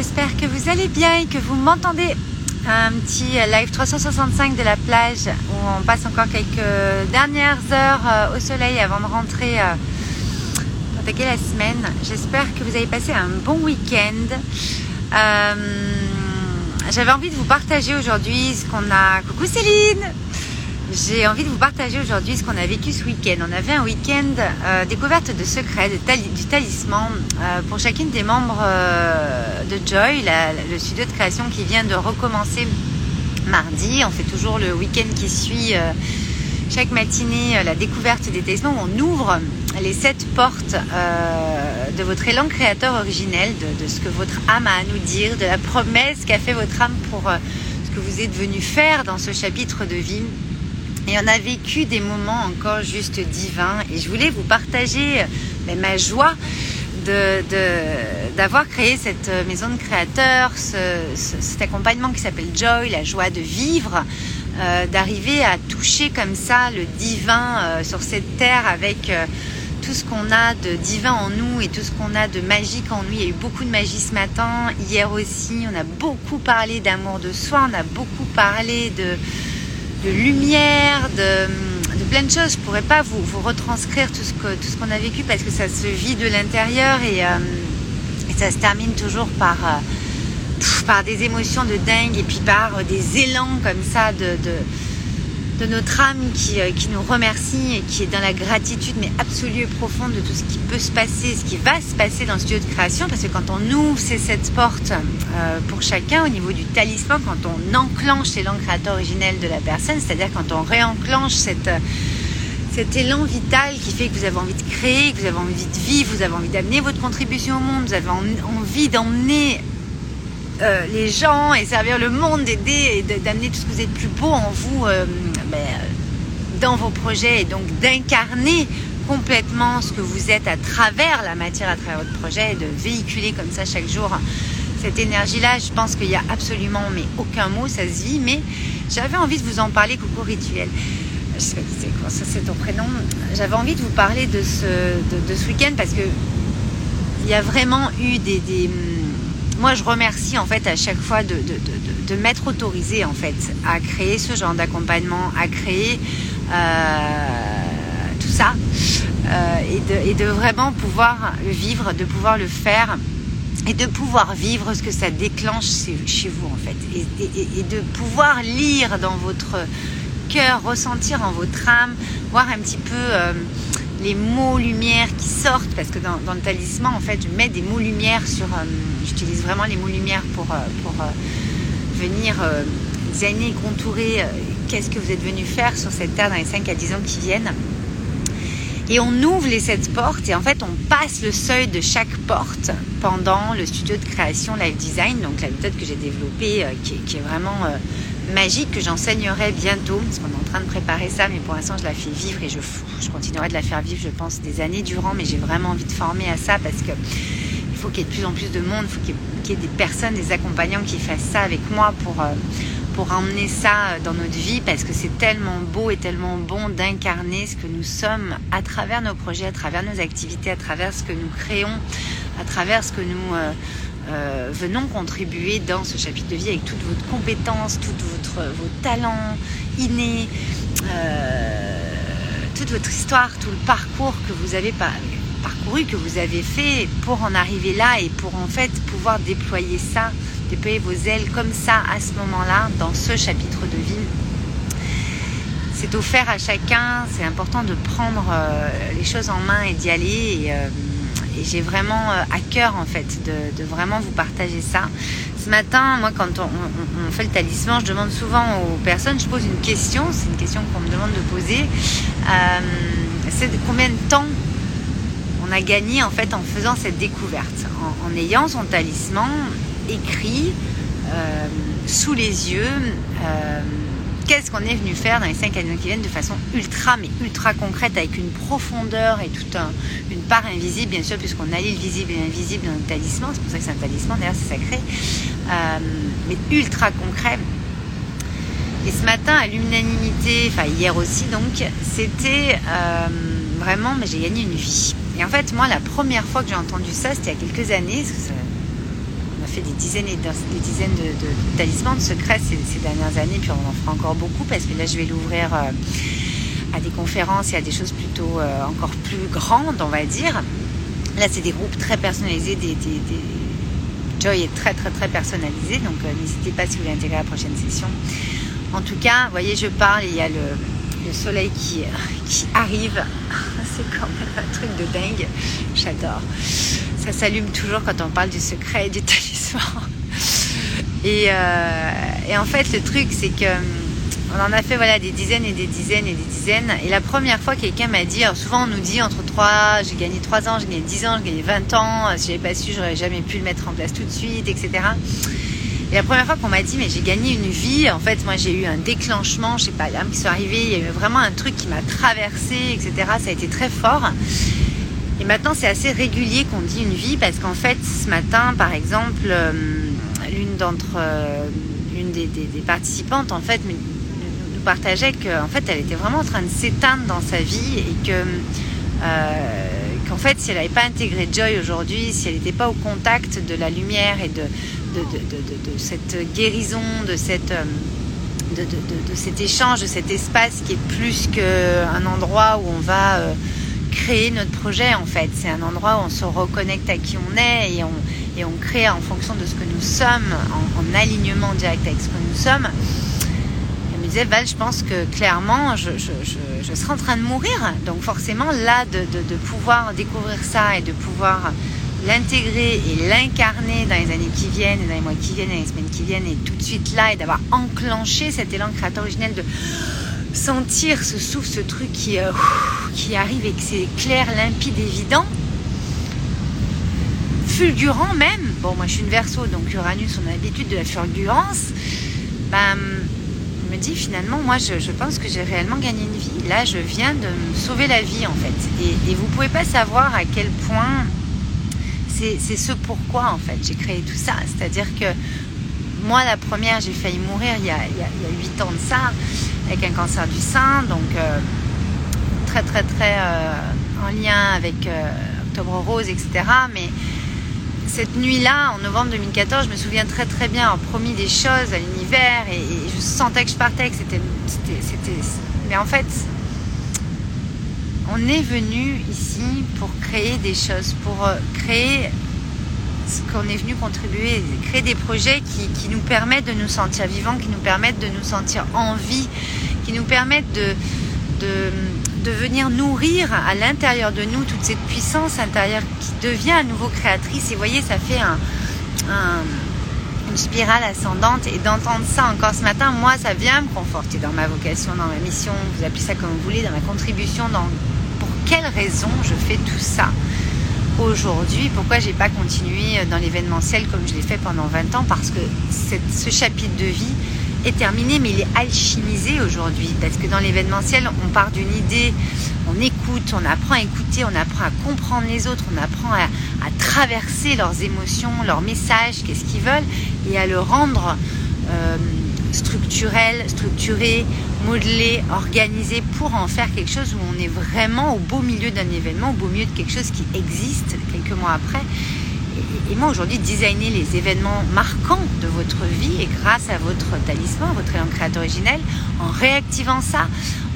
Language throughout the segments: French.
j'espère que vous allez bien et que vous m'entendez. Un petit live 365 de la plage où on passe encore quelques dernières heures euh, au soleil avant de rentrer euh, attaquer la semaine. J'espère que vous avez passé un bon week-end. Euh, J'avais envie de vous partager aujourd'hui ce qu'on a. Coucou Céline j'ai envie de vous partager aujourd'hui ce qu'on a vécu ce week-end. On avait un week-end euh, découverte de secrets, du talisman euh, pour chacune des membres euh, de Joy, le studio de création qui vient de recommencer mardi. On fait toujours le week-end qui suit chaque matinée la découverte des talismans. On ouvre les sept portes de votre élan créateur originel, de, de, ce que votre âme a à nous dire, de la promesse qu'a fait votre âme pour ce que vous êtes venu faire dans ce chapitre de vie. Et on a vécu des moments encore juste divins. Et je voulais vous partager euh, ma joie d'avoir créé cette euh, maison de créateurs, cet accompagnement qui s'appelle Joy, la joie de vivre, euh, d'arriver à toucher comme ça le divin sur cette terre avec tout ce qu'on a de divin en nous et tout ce qu'on a de magique en nous. Il y a eu beaucoup de magie ce matin, hier aussi. On a beaucoup parlé d'amour de soi, on a beaucoup parlé de de lumière, de, plein de choses. Je pourrais pas vous, retranscrire tout ce que tout ce qu'on a vécu parce que ça se vit de l'intérieur et, euh, ça se termine toujours par euh, par des émotions de dingue et puis par euh, des élans comme ça de de notre âme euh, qui, nous remercie et qui est dans la gratitude mais absolue et profonde de tout ce qui peut se passer, ce qui va se passer dans ce lieu de création. Parce que quand on ouvre ces sept portes euh, pour chacun au niveau du talisman, quand on enclenche l'élan créateur originel de la personne, c'est-à-dire quand on réenclenche cette, euh, cet élan vital qui fait que vous avez envie de créer, que vous avez envie de vivre, vous avez envie d'amener votre contribution au monde, vous avez envie d'emmener les gens et servir le monde, d'aider et d'amener tout ce que vous êtes plus beau en vous ben, dans vos projets et donc d'incarner complètement ce que vous êtes à travers la matière, à travers votre projet et de véhiculer comme ça chaque jour cette énergie-là. Je pense qu'il n'y a absolument mais aucun mot, ça se vit, mais j'avais envie de vous en parler, coucou rituel. Je sais quoi, ça c'est ton prénom. J'avais envie de vous parler de ce, de, ce week-end parce que il y a vraiment eu des, moi je remercie en fait à chaque fois de, de m'être autorisé en fait à créer ce genre d'accompagnement, à créer euh, tout ça euh, et, de, vraiment pouvoir le vivre, de pouvoir le faire et de pouvoir vivre ce que ça déclenche chez vous en fait et, de pouvoir lire dans votre cœur, ressentir en votre âme, voir un petit peu euh, les mots lumière qui sortent parce que dans, le talisman en fait je mets des mots lumière sur j'utilise vraiment les mots lumière pour, pour venir euh, designer, contourer euh, qu'est-ce que vous êtes venu faire sur cette terre dans les 5 à 10 ans qui viennent. Et on ouvre les sept portes et en fait on passe le seuil de chaque porte pendant le studio de création Live Design, donc la méthode que j'ai développée euh, qui, est vraiment magique, que j'enseignerai bientôt, parce qu'on est en train de préparer ça, mais pour l'instant je la fais vivre et je, je continuerai de la faire vivre, je pense, des années durant, mais j'ai vraiment envie de former à ça parce que il faut qu'il y ait de plus en plus de monde, il faut qu'il y ait des personnes, des accompagnants qui fassent ça avec moi pour, euh, pour emmener ça dans notre vie parce que c'est tellement beau et tellement bon d'incarner ce que nous sommes à travers nos projets, à travers nos activités, à travers ce que nous créons, à travers ce que nous euh, euh, venons contribuer dans ce chapitre de vie avec toutes vos compétences, tous vos talents innés, toute votre histoire, tout le parcours que vous avez parcouru, que vous avez fait pour en arriver là et pour en fait pouvoir déployer ça, déployer vos ailes comme ça à ce moment-là dans ce chapitre de vie. C'est offert à chacun, c'est important de prendre euh, les choses en main et d'y aller. Euh, j'ai vraiment euh, à cœur en fait de, vraiment vous partager ça. Ce matin, moi quand on, fait le talisman, je demande souvent aux personnes, je pose une question, c'est une question qu'on me demande de poser. c'est combien de temps on a gagné en fait en faisant cette découverte, en, ayant son talisman écrit euh, sous les yeux. Euh, qu'est-ce qu'on est venu faire dans les cinq années qui viennent de façon ultra mais ultra concrète avec une profondeur et toute une part invisible bien sûr puisqu'on allie le visible et l'invisible dans le talisman. C'est pour ça que c'est un talisman d'ailleurs c'est sacré. Euh, mais ultra concret. Et ce matin à l'unanimité enfin hier aussi donc c'était vraiment mais j'ai gagné une vie. Et en fait, moi, la première fois que j'ai entendu ça, c'était il y a quelques années. Ça fait des dizaines et des dizaines de, talismans de secrets ces, dernières années, puis on en fera encore beaucoup parce que là je vais l'ouvrir à des conférences et à des choses plutôt encore plus grandes, on va dire. Là, c'est des groupes très personnalisés, des, Joy est très très très personnalisé, donc n'hésitez pas si vous voulez intégrer la prochaine session. En tout cas, vous voyez, je parle, il y a le, soleil qui, qui arrive. C'est quand même un truc de dingue. J'adore. Ça s'allume toujours quand on parle du secret et du euh, et en fait, le truc, c'est que on en a fait voilà des dizaines et des dizaines et des dizaines. Et la première fois, quelqu'un m'a dit, alors souvent on nous dit entre 3, j'ai gagné 3 ans, j'ai gagné 10 ans, j'ai gagné 20 ans, si j'avais pas su, j'aurais jamais pu le mettre en place tout de suite, etc. Et la première fois qu'on m'a dit, mais j'ai gagné une vie, en fait, moi j'ai eu un déclenchement, je sais pas, l'âme qui sont arrivées, il y a eu vraiment un truc qui m'a traversé, etc. Ça a été très fort. Et maintenant, c'est assez régulier qu'on dit une vie parce qu'en fait, ce matin, par exemple, euh, l'une d'entre, euh, une des, participantes, en fait, nous partageait qu'en fait, elle était vraiment en train de s'éteindre dans sa vie et que euh, qu'en fait, si elle n'avait pas intégré Joy aujourd'hui, si elle n'était pas au contact de la lumière et de, de, cette guérison, de, cette, euh, de, cet échange, de cet espace qui est plus qu'un endroit où on va créer notre projet en fait. C'est un endroit où on se reconnecte à qui on est et on, et on crée en fonction de ce que nous sommes, en, en alignement direct avec ce que nous sommes. Elle me disait, Val, je pense que clairement, je, je, je, serai en train de mourir. Donc forcément, là, de, de pouvoir découvrir ça et de pouvoir l'intégrer et l'incarner dans les années qui viennent, dans les mois qui viennent, dans les semaines qui viennent, et tout de suite là, et d'avoir enclenché cet élan créateur originel de sentir ce souffle, ce truc qui, euh, qui arrive et que c'est clair, limpide, évident, fulgurant même. Bon, moi je suis une verso, donc Uranus, on a l'habitude de la fulgurance. Ben, me dit finalement, moi je, je pense que j'ai réellement gagné une vie. Là, je viens de me sauver la vie en fait. Et, et vous pouvez pas savoir à quel point c'est ce pourquoi en fait j'ai créé tout ça. C'est-à-dire que moi, la première, j'ai failli mourir il y, a, il, 8 ans de ça, avec un cancer du sein, donc euh, très très très euh, en lien avec euh, Octobre Rose, etc. Mais cette nuit-là, en novembre 2014, je me souviens très très bien avoir promis des choses à l'univers et, et, je sentais que je partais, que c'était... Mais en fait, on est venu ici pour créer des choses, pour créer qu'on est venu contribuer, créer des projets qui, nous permettent de nous sentir vivants, qui nous permettent de nous sentir en vie, qui nous permettent de, de, venir nourrir à l'intérieur de nous toute cette puissance intérieure qui devient à nouveau créatrice. Et vous voyez, ça fait une spirale ascendante. Et d'entendre ça encore ce matin, moi, ça vient me conforter dans ma vocation, dans ma mission, vous appelez ça comme vous voulez, dans ma contribution, dans quelle raison je fais tout ça? Aujourd'hui Pourquoi j'ai pas continué dans l'événementiel comme je l'ai fait pendant 20 ans? Parce que ce chapitre de vie est terminé, mais il est alchimisé aujourd'hui. Parce que dans l'événementiel, on part d'une idée, on écoute, on apprend à écouter, on apprend à comprendre les autres, on apprend à, traverser leurs émotions, leurs messages, qu'est-ce qu'ils veulent, et à le rendre euh, structurel, structuré, modelé, organisé pour en faire quelque chose où on est vraiment au beau milieu d'un événement, au beau milieu de quelque chose qui existe quelques mois après. Et, moi aujourd'hui, designer les événements marquants de votre vie et grâce à votre talisman, votre élan créateur originel, en réactivant ça,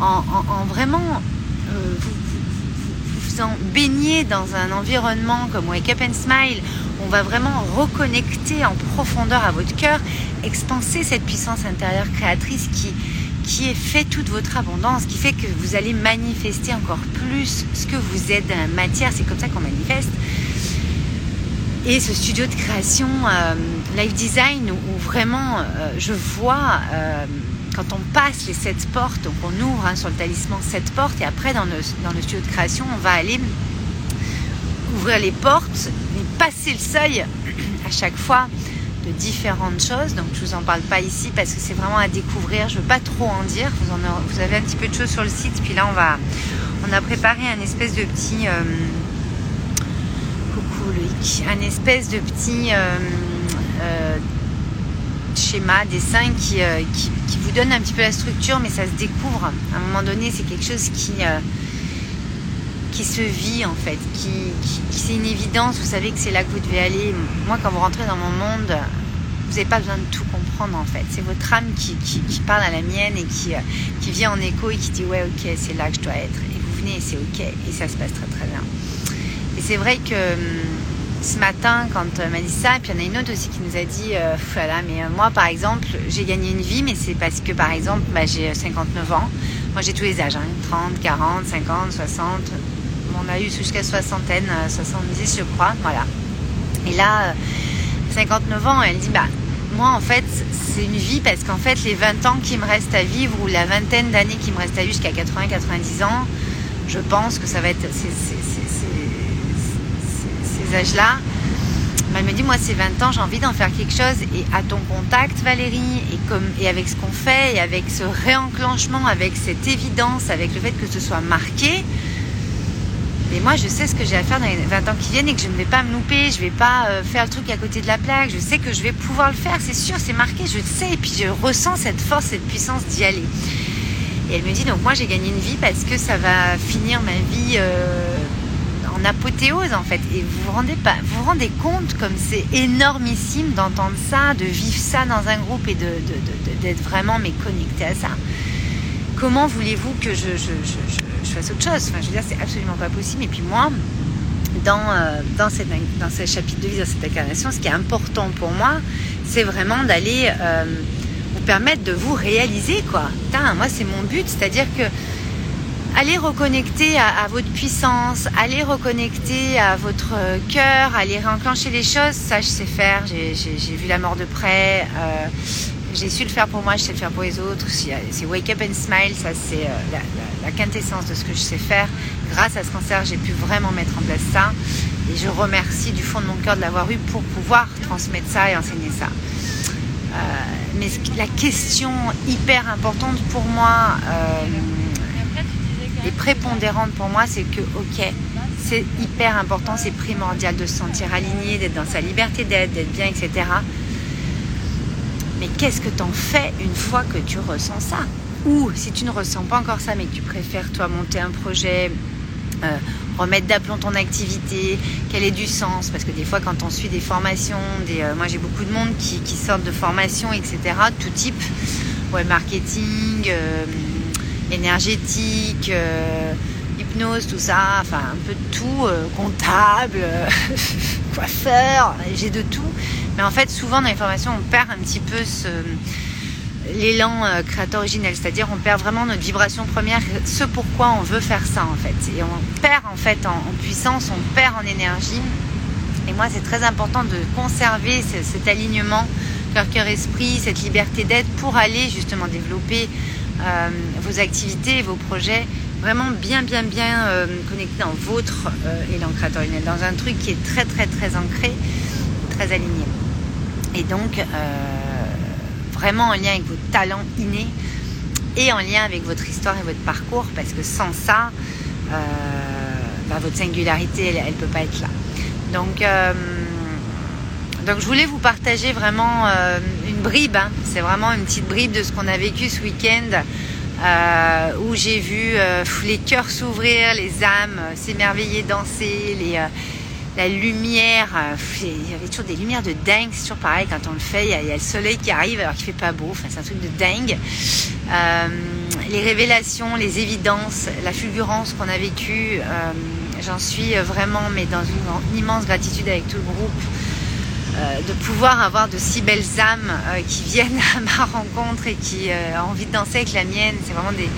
en, vraiment euh, faisant baigner dans un environnement comme Wake Up and Smile, on va vraiment reconnecter en profondeur à votre cœur, expanser cette puissance intérieure créatrice qui, qui fait toute votre abondance, qui fait que vous allez manifester encore plus ce que vous êtes la matière. C'est comme ça qu'on manifeste. Et ce studio de création euh, live design où, vraiment euh, je vois euh, quand on passe les sept portes, donc on ouvre hein, sur le talisman sept portes et après dans le, dans le studio de création on va aller ouvrir les portes, mais passer le seuil à chaque fois de différentes choses. Donc je vous en parle pas ici parce que c'est vraiment à découvrir. Je veux pas trop en dire. Vous avez un petit peu de choses sur le site. Puis là on va, on a préparé un espèce de petit, euh, coucou Loïc, un espèce de petit euh, euh, schéma, dessin qui, qui, qui, vous donne un petit peu la structure, mais ça se découvre. À un moment donné, c'est quelque chose qui qui se vit en fait, qui, c'est une évidence, vous savez que c'est là que vous devez aller. Moi, quand vous rentrez dans mon monde, vous n'avez pas besoin de tout comprendre en fait. C'est votre âme qui, parle à la mienne et qui, qui vient en écho et qui dit ouais ok c'est là que je dois être. Et vous venez et c'est ok et ça se passe très très bien. Et c'est vrai que hum, ce matin quand m'a dit ça, et puis il y en a une autre aussi qui nous a dit euh, voilà mais euh, moi par exemple j'ai gagné une vie mais c'est parce que par exemple bah, j'ai 59 ans. Moi j'ai tous les âges, 30, 40, 50, 60, on a eu jusqu'à soixantaine, 70 euh, je crois, voilà. Et là, 59 euh, ans, elle dit, bah, moi en fait, c'est une vie parce qu'en fait, les 20 ans qui me restent à vivre ou la vingtaine d'années qui me restent à vivre jusqu'à 80-90 ans, je pense que ça va être âges-là. Elle me dit, moi, ces 20 ans, j'ai envie d'en faire quelque chose. Et à ton contact, Valérie, et, comme, et avec ce qu'on fait, et avec ce réenclenchement, avec cette évidence, avec le fait que ce soit marqué, mais moi, je sais ce que j'ai à faire dans les 20 ans qui viennent et que je ne vais pas me louper, je ne vais pas euh, faire le truc à côté de la plaque. Je sais que je vais pouvoir le faire, c'est sûr, c'est marqué, je le sais. Et puis je ressens cette force, cette puissance d'y aller. Et elle me dit, donc moi, j'ai gagné une vie parce que ça va finir ma vie euh, apothéose, en fait. Et vous vous rendez, pas, vous, rendez compte comme c'est énormissime d'entendre ça, de vivre ça dans un groupe et d'être de, vraiment mais connecté à ça. Comment voulez-vous que je je fasse autre chose? Enfin, je veux dire, c'est absolument pas possible. Et puis moi, dans, euh, dans, cette, dans ce chapitre de vie, dans cette incarnation, ce qui est important pour moi, c'est vraiment d'aller euh, vous permettre de vous réaliser, quoi. Putain, moi, c'est mon but, c'est-à-dire que allez reconnecter à, votre puissance, allez reconnecter à votre cœur, allez réenclencher les choses. Ça, je sais faire. J'ai vu la mort de près. Euh, j'ai su le faire pour moi, je sais le faire pour les autres. C'est Wake Up and Smile, ça c'est euh, la, quintessence de ce que je sais faire. Grâce à ce cancer, j'ai pu vraiment mettre en place ça. Et je remercie du fond de mon cœur de l'avoir eu pour pouvoir transmettre ça et enseigner ça. Euh, mais la question hyper importante pour moi euh, et prépondérante pour moi, c'est que, ok, c'est hyper important, c'est primordial de se sentir aligné, d'être dans sa liberté d'être, d'être bien, etc. Mais qu'est-ce que t'en fais une fois que tu ressens ça? Ou si tu ne ressens pas encore ça, mais que tu préfères toi monter un projet, euh, remettre d'aplomb ton activité, qu'elle ait du sens, parce que des fois quand on suit des formations, euh, moi j'ai beaucoup de monde qui, sortent de formations, etc., tout type, ouais, marketing, euh, énergétique, hypnose, tout ça, enfin un peu de tout, comptable, coiffeur, j'ai de tout. Mais en fait, souvent dans les formations, on perd un petit peu l'élan euh, créateur originel, c'est-à-dire on perd vraiment notre vibration première, ce pourquoi on veut faire ça en fait. Et on perd en fait en, puissance, on perd en énergie. Et moi, c'est très important de conserver cet alignement cœur, cœur, esprit, cette liberté d'être pour aller justement développer euh, vos activités, vos projets vraiment bien, bien, bien euh, connectés dans votre élan créateur originel, dans un truc qui est très, très, très ancré, très aligné et donc euh, vraiment en lien avec vos talents innés et en lien avec votre histoire et votre parcours parce que sans ça, euh, bah, votre singularité, elle ne peut pas être là. Donc, euh, donc je voulais vous partager vraiment bribe, hein. c'est vraiment une petite bribe de ce qu'on a vécu ce week-end. où j'ai vu les cœurs s'ouvrir, les âmes s'émerveiller, danser, la lumière, euh, il y avait toujours des lumières de dingue, c'est toujours pareil quand on le fait, il y, a, le soleil qui arrive alors qu'il fait pas beau, enfin, c'est un truc de dingue. Euh, les révélations, les évidences, la fulgurance qu'on a vécue, euh, j'en suis vraiment mais dans une, immense gratitude avec tout le groupe. De pouvoir avoir de si belles âmes qui viennent à ma rencontre et qui ont envie de danser avec la mienne, c'est vraiment des,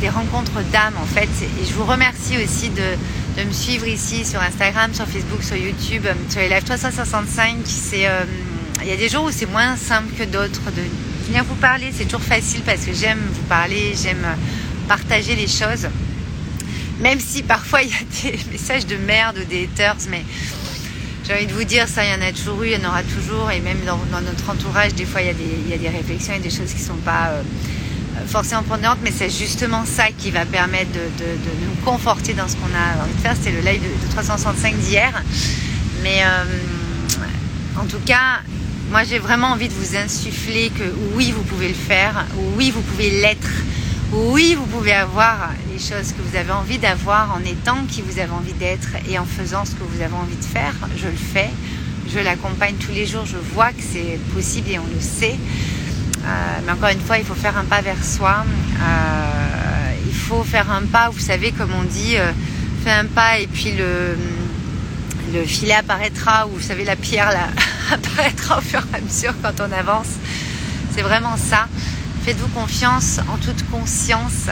des rencontres d'âmes en fait. Et je vous remercie aussi de, de me suivre ici sur Instagram, sur Facebook, sur YouTube, euh, sur les live 365. C'est, euh, il y a des jours où c'est moins simple que d'autres de venir vous parler. C'est toujours facile parce que j'aime vous parler, j'aime partager les choses. Même si parfois il y a des messages de merde ou des haters, mais j'ai envie de vous dire, ça, il y en a toujours eu, il y en aura toujours. Et même dans, notre entourage, des fois, il y, a des, y a des réflexions et des choses qui ne sont pas euh, forcément prenante, mais c'est justement ça qui va permettre de, nous conforter dans ce qu'on a envie de faire. C'était le live de, 365 d'hier. Mais euh, en tout cas, moi j'ai vraiment envie de vous insuffler que oui, vous pouvez le faire, oui, vous pouvez l'être, Oui, vous pouvez avoir les choses que vous avez envie d'avoir en étant qui vous avez envie d'être et en faisant ce que vous avez envie de faire. Je le fais. Je l'accompagne tous les jours. Je vois que c'est possible et on le sait. Euh, mais encore une fois, il faut faire un pas vers soi. Euh, il faut faire un pas, vous savez, comme on dit, euh, fais un pas et puis le, le filet apparaîtra, ou vous savez, la pierre là, apparaîtra au fur et à mesure quand on avance. C'est vraiment ça. Faites-vous confiance en toute conscience.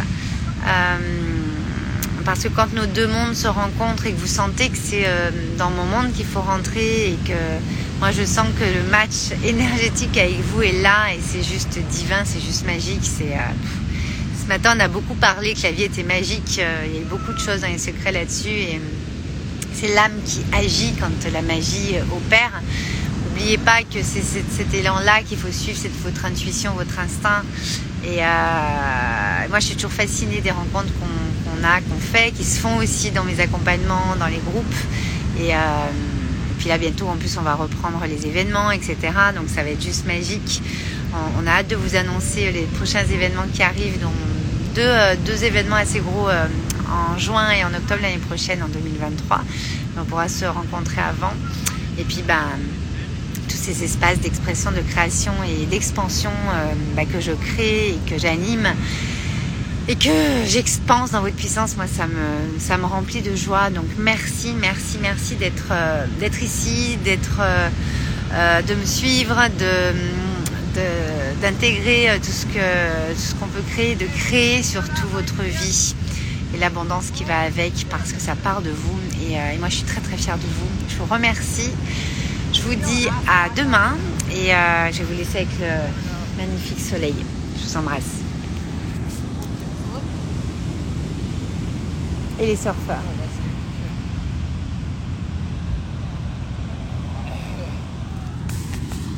Parce que quand nos deux mondes se rencontrent et que vous sentez que c'est dans mon monde qu'il faut rentrer et que moi, je sens que le match énergétique avec vous est là et c'est juste divin, c'est juste magique. C'est euh, ce matin, on a beaucoup parlé que la vie était magique. Euh, il y a eu beaucoup de choses dans les secrets là-dessus et euh, c'est l'âme qui agit quand la magie opère. N'oubliez pas que c'est cet, élan-là qu'il faut suivre, c'est votre intuition, votre instinct. Et moi, je suis toujours fascinée des rencontres qu'on a, qu'on fait, qui se font aussi dans mes accompagnements, dans les groupes. Et puis là, bientôt, en plus, on va reprendre les événements, etc. Donc ça va être juste magique. On, a hâte de vous annoncer les prochains événements qui arrivent, dont deux, euh, deux événements assez gros euh, en juin et en octobre l'année prochaine, en 2023. On pourra se rencontrer avant. Et puis, ben, tous ces espaces d'expression, de création et d'expansion euh, ben, que je crée et que j'anime et que j'expanse dans votre puissance, moi ça me, ça me remplit de joie. Donc merci, merci, merci d'être euh, d'être ici, d'être euh, de me suivre, d'intégrer tout ce que tout ce qu'on peut créer, de créer surtout votre vie et l'abondance qui va avec parce que ça part de vous. Et, moi je suis très très fière de vous. Je vous remercie. Je vous dis à demain et je vais vous laisser avec le magnifique soleil. Je vous embrasse. et les surfeurs.